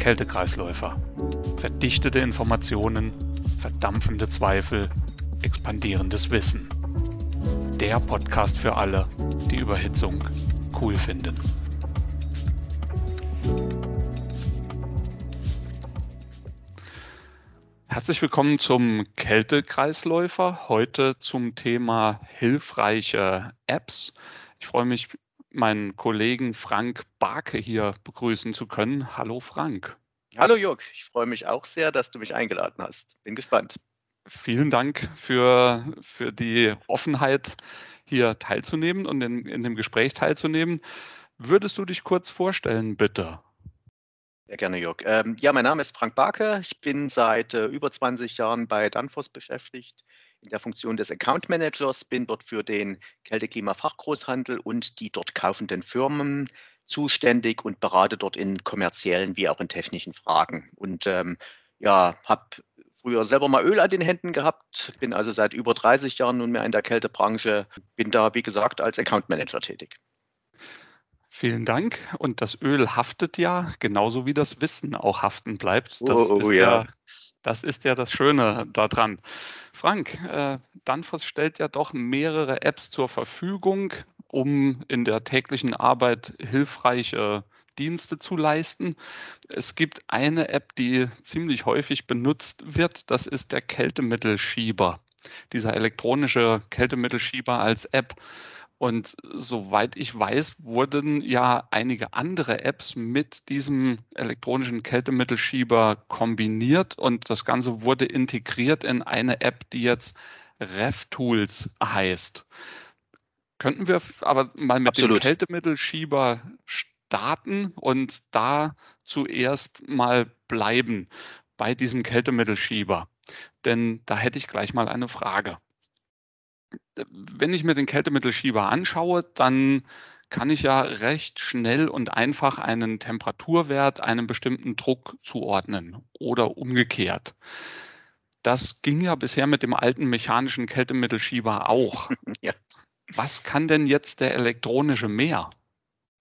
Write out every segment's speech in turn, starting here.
Kältekreisläufer. Verdichtete Informationen, verdampfende Zweifel, expandierendes Wissen. Der Podcast für alle, die Überhitzung cool finden. Herzlich willkommen zum Kältekreisläufer. Heute zum Thema hilfreiche Apps. Ich freue mich, meinen Kollegen Frank Barke hier begrüßen zu können. Hallo Frank. Hallo Jörg, ich freue mich auch sehr, dass du mich eingeladen hast. Bin gespannt. Vielen Dank für, für die Offenheit, hier teilzunehmen und in, in dem Gespräch teilzunehmen. Würdest du dich kurz vorstellen, bitte? Sehr gerne, Jörg. Ähm, ja, mein Name ist Frank Barke. Ich bin seit äh, über 20 Jahren bei Danfoss beschäftigt in der Funktion des Account Managers, bin dort für den Kälte-Klima-Fachgroßhandel und die dort kaufenden Firmen zuständig und berate dort in kommerziellen wie auch in technischen Fragen. Und ähm, ja, habe früher selber mal Öl an den Händen gehabt, bin also seit über 30 Jahren nunmehr in der Kältebranche, bin da, wie gesagt, als Account Manager tätig. Vielen Dank. Und das Öl haftet ja, genauso wie das Wissen auch haften bleibt. Das, oh, oh, ist, ja. ja. Das ist ja das Schöne daran. Frank, äh, Danfoss stellt ja doch mehrere Apps zur Verfügung, um in der täglichen Arbeit hilfreiche Dienste zu leisten. Es gibt eine App, die ziemlich häufig benutzt wird. Das ist der Kältemittelschieber. Dieser elektronische Kältemittelschieber als App. Und soweit ich weiß, wurden ja einige andere Apps mit diesem elektronischen Kältemittelschieber kombiniert und das Ganze wurde integriert in eine App, die jetzt RevTools heißt. Könnten wir aber mal mit Absolut. dem Kältemittelschieber starten und da zuerst mal bleiben bei diesem Kältemittelschieber? Denn da hätte ich gleich mal eine Frage. Wenn ich mir den Kältemittelschieber anschaue, dann kann ich ja recht schnell und einfach einen Temperaturwert einem bestimmten Druck zuordnen oder umgekehrt. Das ging ja bisher mit dem alten mechanischen Kältemittelschieber auch. Ja. Was kann denn jetzt der elektronische mehr?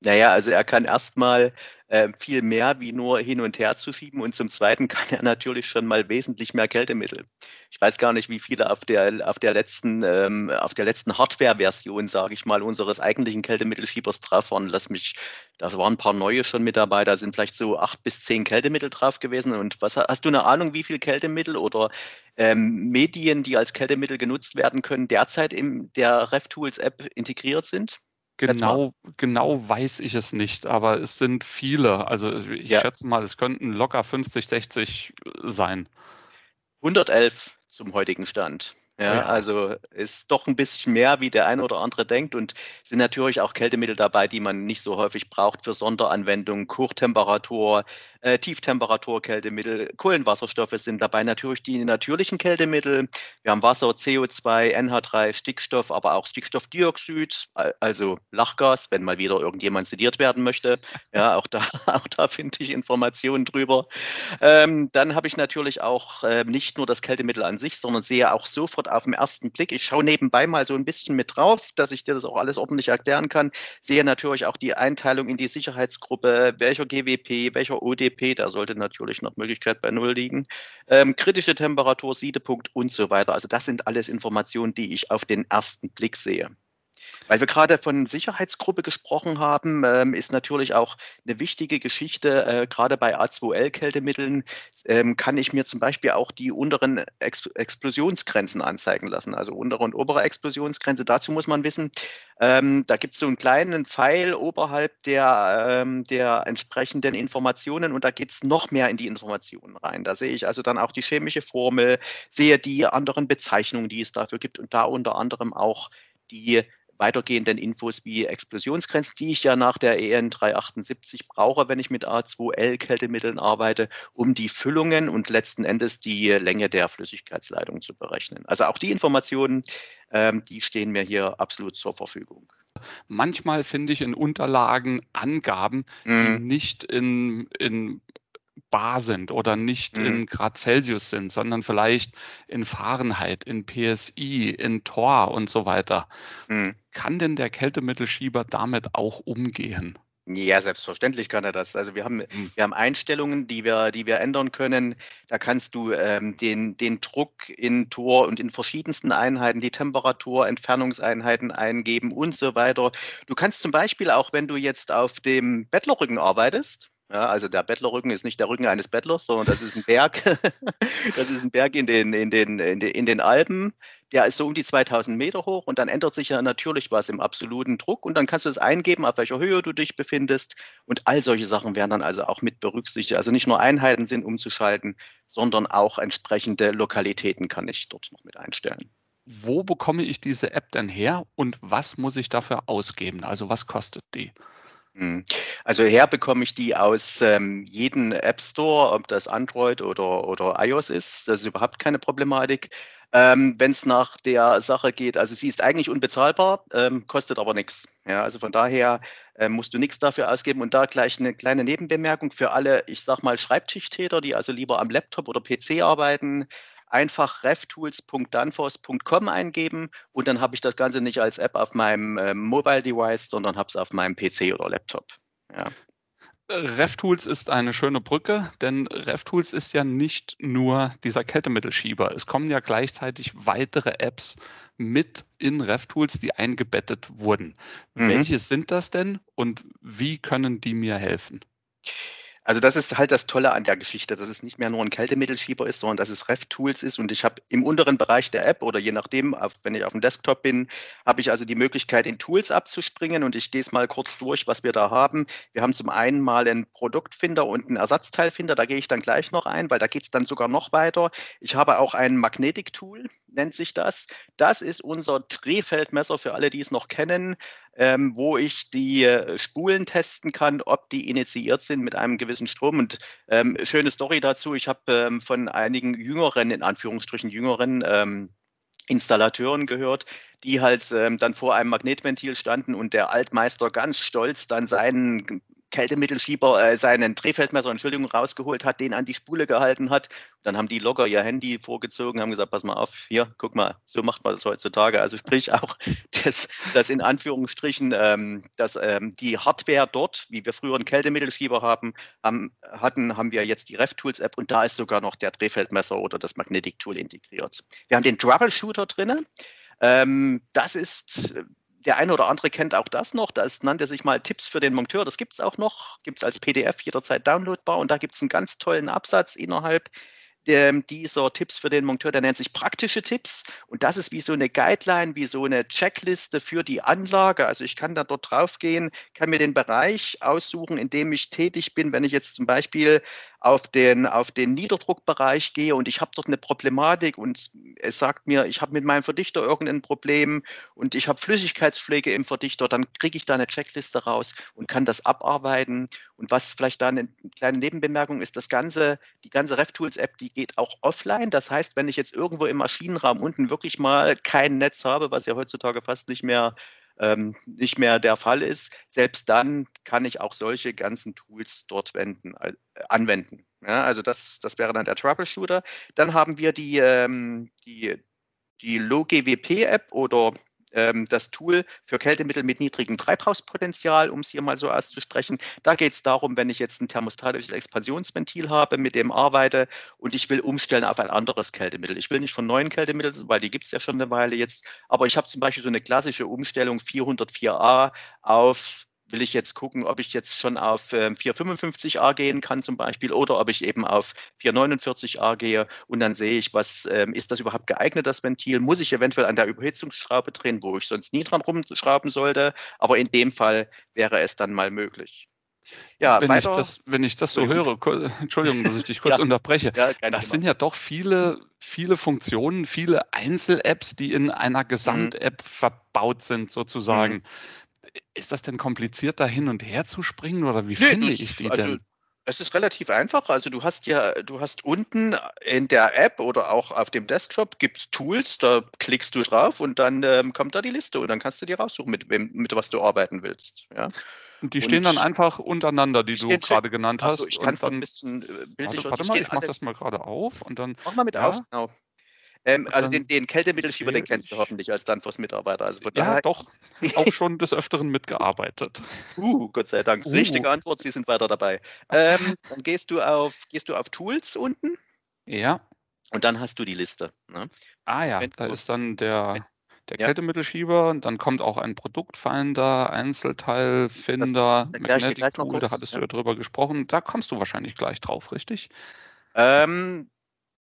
Naja, also er kann erstmal äh, viel mehr wie nur hin und her zu schieben und zum Zweiten kann er natürlich schon mal wesentlich mehr Kältemittel. Ich weiß gar nicht, wie viele auf der, auf der letzten, ähm, letzten Hardware-Version, sage ich mal, unseres eigentlichen Kältemisschiebers drauf waren. Lass mich, da waren ein paar neue schon mit dabei, da sind vielleicht so acht bis zehn Kältemittel drauf gewesen. Und was hast du eine Ahnung, wie viel Kältemittel oder ähm, Medien, die als Kältemittel genutzt werden können, derzeit in der RevTools-App integriert sind? Genau, genau weiß ich es nicht, aber es sind viele. Also ich ja. schätze mal, es könnten locker 50, 60 sein. 111 zum heutigen Stand. Ja, ja, also ist doch ein bisschen mehr, wie der ein oder andere denkt und sind natürlich auch Kältemittel dabei, die man nicht so häufig braucht für Sonderanwendungen, Hochtemperatur, äh, Tieftemperatur-Kältemittel, Kohlenwasserstoffe sind dabei, natürlich die natürlichen Kältemittel. Wir haben Wasser, CO2, NH3, Stickstoff, aber auch Stickstoffdioxid, also Lachgas, wenn mal wieder irgendjemand zitiert werden möchte. Ja, auch da, auch da finde ich Informationen drüber. Ähm, dann habe ich natürlich auch äh, nicht nur das Kältemittel an sich, sondern sehe auch sofort auf den ersten Blick. Ich schaue nebenbei mal so ein bisschen mit drauf, dass ich dir das auch alles ordentlich erklären kann. Sehe natürlich auch die Einteilung in die Sicherheitsgruppe, welcher GWP, welcher ODP, da sollte natürlich nach Möglichkeit bei Null liegen, ähm, kritische Temperatur, Siedepunkt und so weiter. Also das sind alles Informationen, die ich auf den ersten Blick sehe. Weil wir gerade von Sicherheitsgruppe gesprochen haben, ähm, ist natürlich auch eine wichtige Geschichte, äh, gerade bei A2L-Kältemitteln ähm, kann ich mir zum Beispiel auch die unteren Ex Explosionsgrenzen anzeigen lassen, also untere und obere Explosionsgrenze. Dazu muss man wissen, ähm, da gibt es so einen kleinen Pfeil oberhalb der, ähm, der entsprechenden Informationen und da geht es noch mehr in die Informationen rein. Da sehe ich also dann auch die chemische Formel, sehe die anderen Bezeichnungen, die es dafür gibt und da unter anderem auch die weitergehenden Infos wie Explosionsgrenzen, die ich ja nach der EN 378 brauche, wenn ich mit A2L-Kältemitteln arbeite, um die Füllungen und letzten Endes die Länge der Flüssigkeitsleitung zu berechnen. Also auch die Informationen, ähm, die stehen mir hier absolut zur Verfügung. Manchmal finde ich in Unterlagen Angaben, die mm. nicht in, in bar sind oder nicht mhm. in Grad Celsius sind, sondern vielleicht in Fahrenheit, in PSI, in Tor und so weiter. Mhm. Kann denn der Kältemittelschieber damit auch umgehen? Ja, selbstverständlich kann er das. Also wir haben, hm. wir haben Einstellungen, die wir, die wir ändern können. Da kannst du ähm, den, den Druck in Tor und in verschiedensten Einheiten, die Temperatur, Entfernungseinheiten eingeben und so weiter. Du kannst zum Beispiel auch, wenn du jetzt auf dem Bettlerrücken arbeitest, ja, also der Bettlerrücken ist nicht der Rücken eines Bettlers, sondern das ist ein Berg. das ist ein Berg in den, in den, in den, in den Alpen. Der ist so um die 2000 Meter hoch und dann ändert sich ja natürlich was im absoluten Druck und dann kannst du es eingeben, auf welcher Höhe du dich befindest und all solche Sachen werden dann also auch mit berücksichtigt. Also nicht nur Einheiten sind umzuschalten, sondern auch entsprechende Lokalitäten kann ich dort noch mit einstellen. Wo bekomme ich diese App denn her und was muss ich dafür ausgeben? Also was kostet die? Hm. Also her bekomme ich die aus ähm, jedem App Store, ob das Android oder, oder iOS ist. Das ist überhaupt keine Problematik. Ähm, Wenn es nach der Sache geht, also sie ist eigentlich unbezahlbar, ähm, kostet aber nichts. Ja, also von daher äh, musst du nichts dafür ausgeben. Und da gleich eine kleine Nebenbemerkung für alle, ich sag mal, Schreibtischtäter, die also lieber am Laptop oder PC arbeiten einfach revtools.danfoss.com eingeben und dann habe ich das Ganze nicht als App auf meinem äh, Mobile Device, sondern habe es auf meinem PC oder Laptop. Ja. RevTools ist eine schöne Brücke, denn RevTools ist ja nicht nur dieser Kältemittelschieber. Es kommen ja gleichzeitig weitere Apps mit in RevTools, die eingebettet wurden. Mhm. Welche sind das denn und wie können die mir helfen? Also das ist halt das Tolle an der Geschichte, dass es nicht mehr nur ein Kältemittelschieber ist, sondern dass es RefTools ist. Und ich habe im unteren Bereich der App oder je nachdem, wenn ich auf dem Desktop bin, habe ich also die Möglichkeit, in Tools abzuspringen. Und ich gehe es mal kurz durch, was wir da haben. Wir haben zum einen mal einen Produktfinder und einen Ersatzteilfinder. Da gehe ich dann gleich noch ein, weil da geht es dann sogar noch weiter. Ich habe auch ein Magnetic-Tool, nennt sich das. Das ist unser Drehfeldmesser für alle, die es noch kennen ähm, wo ich die äh, Spulen testen kann, ob die initiiert sind mit einem gewissen Strom. Und ähm, schöne Story dazu, ich habe ähm, von einigen jüngeren, in Anführungsstrichen jüngeren, ähm, Installateuren gehört, die halt ähm, dann vor einem Magnetventil standen und der Altmeister ganz stolz dann seinen Kältemittelschieber, äh, seinen Drehfeldmesser, Entschuldigung, rausgeholt hat, den an die Spule gehalten hat. Dann haben die locker ihr Handy vorgezogen, haben gesagt, pass mal auf, hier, guck mal, so macht man das heutzutage. Also sprich auch, dass, dass in Anführungsstrichen, ähm, dass ähm, die Hardware dort, wie wir früher einen Kältemittelschieber haben, haben hatten, haben wir jetzt die RevTools-App und da ist sogar noch der Drehfeldmesser oder das Magnetic-Tool integriert. Wir haben den Troubleshooter drin. Ähm, das ist der eine oder andere kennt auch das noch. Das nannte sich mal Tipps für den Monteur. Das gibt es auch noch. Gibt es als PDF jederzeit downloadbar. Und da gibt es einen ganz tollen Absatz innerhalb dieser Tipps für den Monteur, der nennt sich praktische Tipps. Und das ist wie so eine Guideline, wie so eine Checkliste für die Anlage. Also ich kann da dort drauf gehen, kann mir den Bereich aussuchen, in dem ich tätig bin. Wenn ich jetzt zum Beispiel auf den, auf den Niederdruckbereich gehe und ich habe dort eine Problematik und es sagt mir, ich habe mit meinem Verdichter irgendein Problem und ich habe Flüssigkeitsschläge im Verdichter, dann kriege ich da eine Checkliste raus und kann das abarbeiten. Und was vielleicht da eine kleine Nebenbemerkung ist, das ganze, die ganze RevTools-App, die geht auch offline. Das heißt, wenn ich jetzt irgendwo im Maschinenraum unten wirklich mal kein Netz habe, was ja heutzutage fast nicht mehr ähm, nicht mehr der Fall ist, selbst dann kann ich auch solche ganzen Tools dort wenden, äh, anwenden. Ja, also das, das wäre dann der Troubleshooter. Dann haben wir die, ähm, die, die Low-GWP-App oder ähm, das Tool für Kältemittel mit niedrigem Treibhauspotenzial, um es hier mal so auszusprechen. Da geht es darum, wenn ich jetzt ein thermostatisches Expansionsventil habe, mit dem arbeite und ich will umstellen auf ein anderes Kältemittel. Ich will nicht von neuen Kältemitteln, weil die gibt es ja schon eine Weile jetzt, aber ich habe zum Beispiel so eine klassische Umstellung 404a auf will ich jetzt gucken, ob ich jetzt schon auf äh, 455a gehen kann zum Beispiel oder ob ich eben auf 449a gehe und dann sehe ich, was ähm, ist das überhaupt geeignet, das Ventil? Muss ich eventuell an der Überhitzungsschraube drehen, wo ich sonst nie dran rumschrauben sollte? Aber in dem Fall wäre es dann mal möglich. Ja, wenn, weiter, ich das, wenn ich das so höre, Entschuldigung, dass ich dich kurz ja, unterbreche, ja, das sind ja doch viele, viele Funktionen, viele Einzel-Apps, die in einer mhm. Gesamt-App mhm. verbaut sind, sozusagen. Mhm ist das denn kompliziert, da hin und her zu springen oder wie nee, finde ich die also, denn? Es ist relativ einfach. Also du hast ja, du hast unten in der App oder auch auf dem Desktop gibt Tools, da klickst du drauf und dann ähm, kommt da die Liste und dann kannst du dir raussuchen, mit wem, mit was du arbeiten willst. Ja. Und die stehen und dann einfach untereinander, die du gerade genannt hast. Also ich kann es ein bisschen äh, bildlich warte, warte mal, ich mache das mal gerade auf und dann. Mach mal mit ja. aus, genau. Ähm, also den, den Kältemittelschieber, den kennst du hoffentlich als Danfoss-Mitarbeiter. Also ja, daher... doch, auch schon des Öfteren mitgearbeitet. Uh, Gott sei Dank. Uh. Richtige Antwort, Sie sind weiter dabei. Ähm, dann gehst du auf, gehst du auf Tools unten. Ja. Und dann hast du die Liste. Ne? Ah ja, Wenn da ist dann der, der ja. Kältemittelschieber und dann kommt auch ein Produktfinder, Einzelteilfinder, Magnetic Tool, da hattest ja. du ja drüber gesprochen. Da kommst du wahrscheinlich gleich drauf, richtig? Ähm,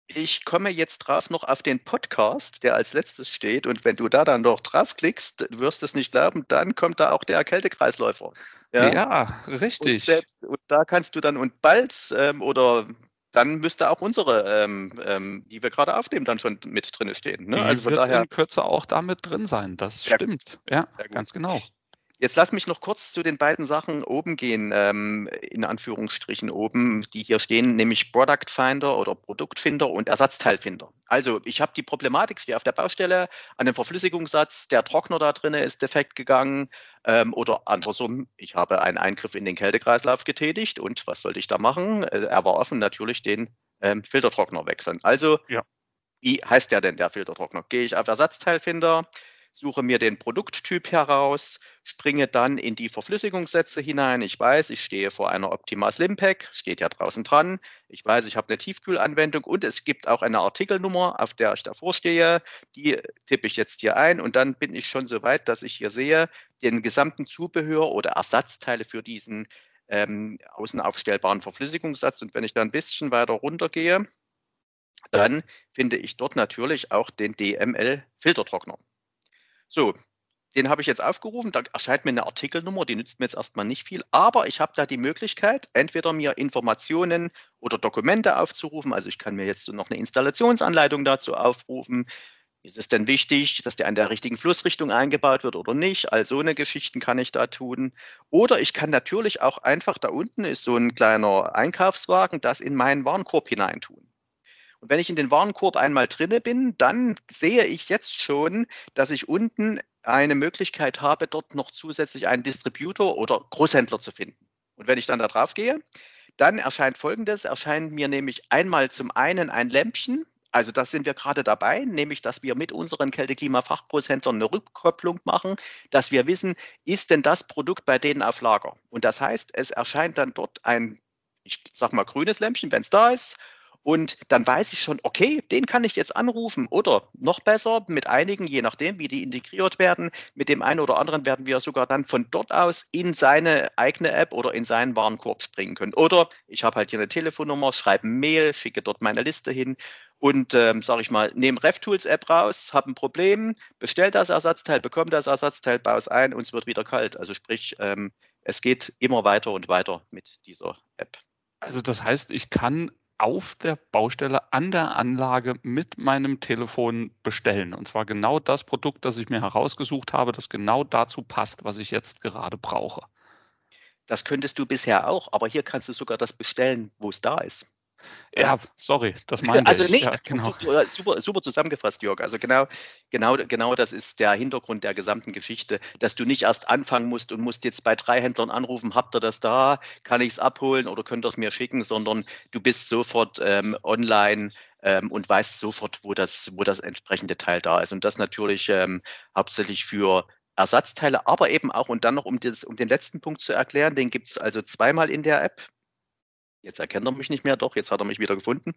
ich komme jetzt drauf noch auf den Podcast, der als letztes steht. Und wenn du da dann noch draufklickst, wirst du es nicht glauben, dann kommt da auch der Kältekreisläufer. Ja, ja richtig. Und, selbst, und da kannst du dann und bald ähm, oder dann müsste auch unsere, ähm, ähm, die wir gerade aufnehmen, dann schon mit drin stehen. Ne? Also von wird daher in Kürze auch damit drin sein. Das stimmt. Ja, ganz genau. Jetzt lass mich noch kurz zu den beiden Sachen oben gehen, ähm, in Anführungsstrichen oben, die hier stehen, nämlich Product Finder oder Produktfinder und Ersatzteilfinder. Also ich habe die Problematik, stehe auf der Baustelle, an dem Verflüssigungssatz, der Trockner da drin ist defekt gegangen ähm, oder andersrum, ich habe einen Eingriff in den Kältekreislauf getätigt und was sollte ich da machen? Äh, er war offen, natürlich den ähm, Filtertrockner wechseln. Also ja. wie heißt der denn, der Filtertrockner? Gehe ich auf Ersatzteilfinder, suche mir den Produkttyp heraus, springe dann in die Verflüssigungssätze hinein. Ich weiß, ich stehe vor einer Optima Slim Pack, steht ja draußen dran. Ich weiß, ich habe eine Tiefkühlanwendung und es gibt auch eine Artikelnummer, auf der ich davor stehe. Die tippe ich jetzt hier ein und dann bin ich schon so weit, dass ich hier sehe, den gesamten Zubehör oder Ersatzteile für diesen ähm, außenaufstellbaren Verflüssigungssatz. Und wenn ich da ein bisschen weiter runtergehe, dann finde ich dort natürlich auch den DML-Filtertrockner. So, den habe ich jetzt aufgerufen, da erscheint mir eine Artikelnummer, die nützt mir jetzt erstmal nicht viel, aber ich habe da die Möglichkeit, entweder mir Informationen oder Dokumente aufzurufen, also ich kann mir jetzt noch eine Installationsanleitung dazu aufrufen. Ist es denn wichtig, dass der an der richtigen Flussrichtung eingebaut wird oder nicht? All so eine Geschichten kann ich da tun. Oder ich kann natürlich auch einfach, da unten ist so ein kleiner Einkaufswagen, das in meinen Warenkorb hineintun. Und wenn ich in den Warenkorb einmal drinne bin, dann sehe ich jetzt schon, dass ich unten eine Möglichkeit habe, dort noch zusätzlich einen Distributor oder Großhändler zu finden. Und wenn ich dann da drauf gehe, dann erscheint Folgendes, erscheint mir nämlich einmal zum einen ein Lämpchen, also das sind wir gerade dabei, nämlich dass wir mit unseren Kälte-Klima-Fachgroßhändlern eine Rückkopplung machen, dass wir wissen, ist denn das Produkt bei denen auf Lager? Und das heißt, es erscheint dann dort ein, ich sag mal, grünes Lämpchen, wenn es da ist, und dann weiß ich schon, okay, den kann ich jetzt anrufen. Oder noch besser, mit einigen, je nachdem, wie die integriert werden, mit dem einen oder anderen werden wir sogar dann von dort aus in seine eigene App oder in seinen Warenkorb springen können. Oder ich habe halt hier eine Telefonnummer, schreibe ein Mail, schicke dort meine Liste hin und ähm, sage ich mal, nehme RevTools-App raus, habe ein Problem, bestell das Ersatzteil, bekomme das Ersatzteil, baue es ein und es wird wieder kalt. Also sprich, ähm, es geht immer weiter und weiter mit dieser App. Also das heißt, ich kann auf der Baustelle an der Anlage mit meinem Telefon bestellen. Und zwar genau das Produkt, das ich mir herausgesucht habe, das genau dazu passt, was ich jetzt gerade brauche. Das könntest du bisher auch, aber hier kannst du sogar das bestellen, wo es da ist. Ja, sorry, das meine also ich. Also nicht, ja, genau. super, super zusammengefasst, Jörg. Also genau, genau, genau das ist der Hintergrund der gesamten Geschichte, dass du nicht erst anfangen musst und musst jetzt bei drei Händlern anrufen, habt ihr das da, kann ich es abholen oder könnt ihr es mir schicken, sondern du bist sofort ähm, online ähm, und weißt sofort, wo das, wo das entsprechende Teil da ist. Und das natürlich ähm, hauptsächlich für Ersatzteile, aber eben auch, und dann noch, um, das, um den letzten Punkt zu erklären, den gibt es also zweimal in der App. Jetzt erkennt er mich nicht mehr, doch, jetzt hat er mich wieder gefunden.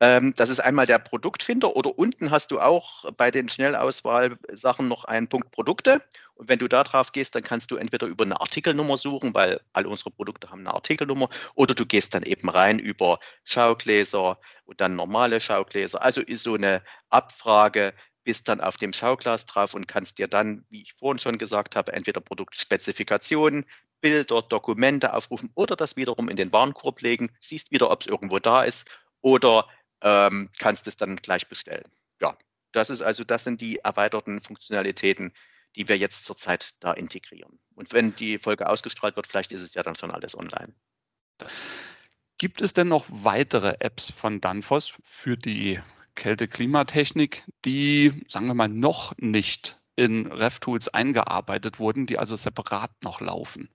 Ähm, das ist einmal der Produktfinder oder unten hast du auch bei den Schnellauswahl-Sachen noch einen Punkt Produkte. Und wenn du da drauf gehst, dann kannst du entweder über eine Artikelnummer suchen, weil all unsere Produkte haben eine Artikelnummer, oder du gehst dann eben rein über Schaugläser und dann normale Schaugläser. Also ist so eine Abfrage, bist dann auf dem Schauglas drauf und kannst dir dann, wie ich vorhin schon gesagt habe, entweder Produktspezifikationen, Bilder, Dokumente aufrufen oder das wiederum in den Warenkorb legen, siehst wieder, ob es irgendwo da ist oder ähm, kannst es dann gleich bestellen. Ja, das ist also, das sind die erweiterten Funktionalitäten, die wir jetzt zurzeit da integrieren. Und wenn die Folge ausgestrahlt wird, vielleicht ist es ja dann schon alles online. Gibt es denn noch weitere Apps von Danfoss für die Kälte-Klimatechnik, die, sagen wir mal, noch nicht in RevTools eingearbeitet wurden, die also separat noch laufen?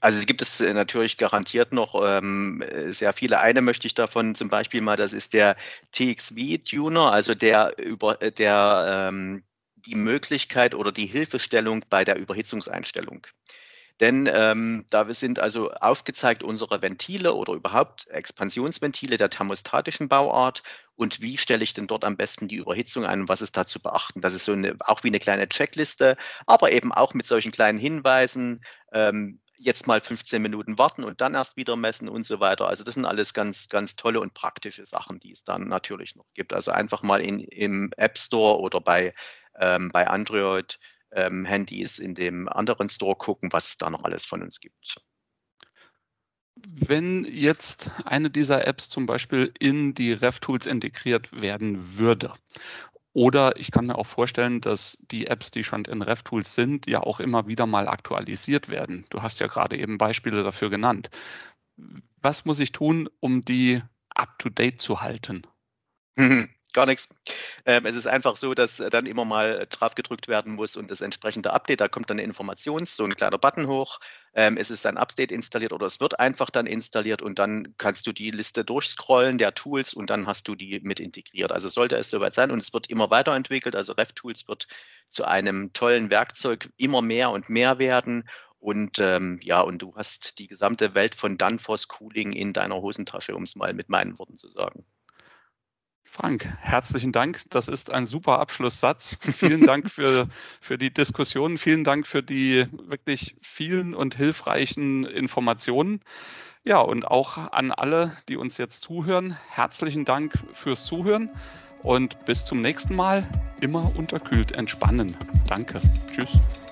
Also gibt es äh, natürlich garantiert noch ähm, sehr viele. Eine möchte ich davon zum Beispiel mal, das ist der TXV-Tuner, also der über der ähm, die Möglichkeit oder die Hilfestellung bei der Überhitzungseinstellung. Denn ähm, da sind also aufgezeigt unsere Ventile oder überhaupt Expansionsventile der thermostatischen Bauart und wie stelle ich denn dort am besten die Überhitzung ein und was ist da zu beachten. Das ist so eine, auch wie eine kleine Checkliste, aber eben auch mit solchen kleinen Hinweisen. Ähm, jetzt mal 15 Minuten warten und dann erst wieder messen und so weiter. Also das sind alles ganz, ganz tolle und praktische Sachen, die es dann natürlich noch gibt. Also einfach mal in, im App Store oder bei, ähm, bei Android ähm, Handys in dem anderen Store gucken, was es da noch alles von uns gibt. Wenn jetzt eine dieser Apps zum Beispiel in die RevTools integriert werden würde, oder ich kann mir auch vorstellen, dass die Apps, die schon in RevTools sind, ja auch immer wieder mal aktualisiert werden. Du hast ja gerade eben Beispiele dafür genannt. Was muss ich tun, um die up-to-date zu halten? Gar nichts. Ähm, es ist einfach so, dass dann immer mal drauf gedrückt werden muss und das entsprechende Update, da kommt dann eine Information, so ein kleiner Button hoch. Ähm, es ist ein Update installiert oder es wird einfach dann installiert und dann kannst du die Liste durchscrollen der Tools und dann hast du die mit integriert. Also sollte es soweit sein und es wird immer weiterentwickelt. Also RevTools wird zu einem tollen Werkzeug immer mehr und mehr werden. Und ähm, ja, und du hast die gesamte Welt von Danfoss Cooling in deiner Hosentasche, um es mal mit meinen Worten zu sagen. Frank, herzlichen Dank. Das ist ein super Abschlusssatz. Vielen Dank für, für die Diskussion. Vielen Dank für die wirklich vielen und hilfreichen Informationen. Ja, und auch an alle, die uns jetzt zuhören, herzlichen Dank fürs Zuhören und bis zum nächsten Mal. Immer unterkühlt entspannen. Danke. Tschüss.